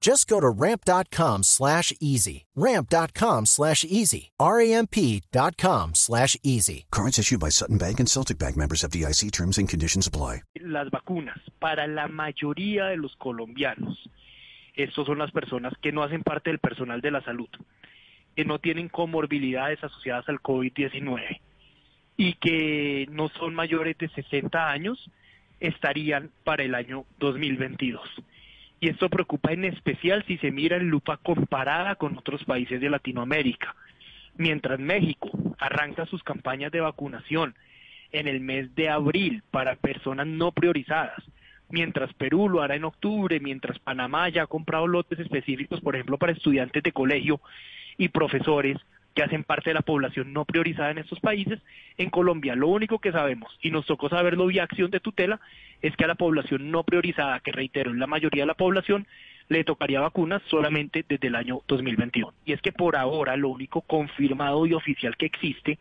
Just go to ramp.com slash easy. Ramp.com slash easy. R-A-M-P.com slash easy. Cards issued by Sutton Bank and Celtic Bank members of DIC terms and conditions apply. Las vacunas para la mayoría de los colombianos, estos son las personas que no hacen parte del personal de la salud, que no tienen comorbilidades asociadas al COVID-19 y que no son mayores de 60 años, estarían para el año 2022. Y esto preocupa en especial si se mira en lupa comparada con otros países de Latinoamérica. Mientras México arranca sus campañas de vacunación en el mes de abril para personas no priorizadas, mientras Perú lo hará en octubre, mientras Panamá ya ha comprado lotes específicos, por ejemplo, para estudiantes de colegio y profesores, que hacen parte de la población no priorizada en estos países. En Colombia lo único que sabemos, y nos tocó saberlo vía acción de tutela, es que a la población no priorizada, que reitero, es la mayoría de la población, le tocaría vacunas solamente desde el año 2021. Y es que por ahora lo único confirmado y oficial que existe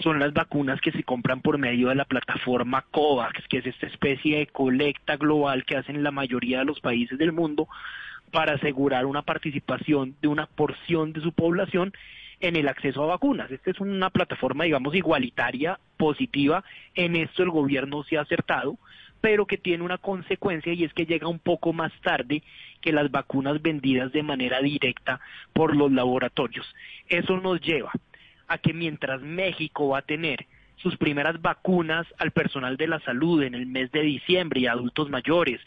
son las vacunas que se compran por medio de la plataforma COVAX, que es esta especie de colecta global que hacen la mayoría de los países del mundo para asegurar una participación de una porción de su población en el acceso a vacunas. Esta es una plataforma, digamos, igualitaria, positiva. En esto el gobierno se ha acertado, pero que tiene una consecuencia y es que llega un poco más tarde que las vacunas vendidas de manera directa por los laboratorios. Eso nos lleva a que mientras México va a tener sus primeras vacunas al personal de la salud en el mes de diciembre y a adultos mayores,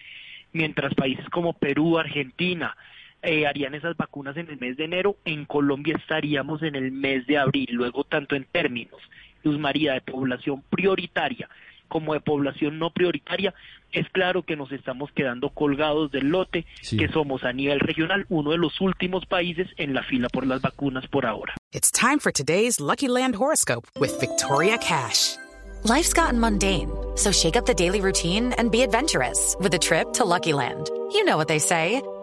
mientras países como Perú, Argentina, eh, harían esas vacunas en el mes de enero, en Colombia estaríamos en el mes de abril. Luego, tanto en términos, Luz María, de población prioritaria como de población no prioritaria, es claro que nos estamos quedando colgados del lote, que somos a nivel regional uno de los últimos países en la fila por las vacunas por ahora. It's time for today's Lucky Land horoscope with Victoria Cash. Life's gotten mundane, so shake up the daily routine and be adventurous with a trip to Lucky Land. You know what they say.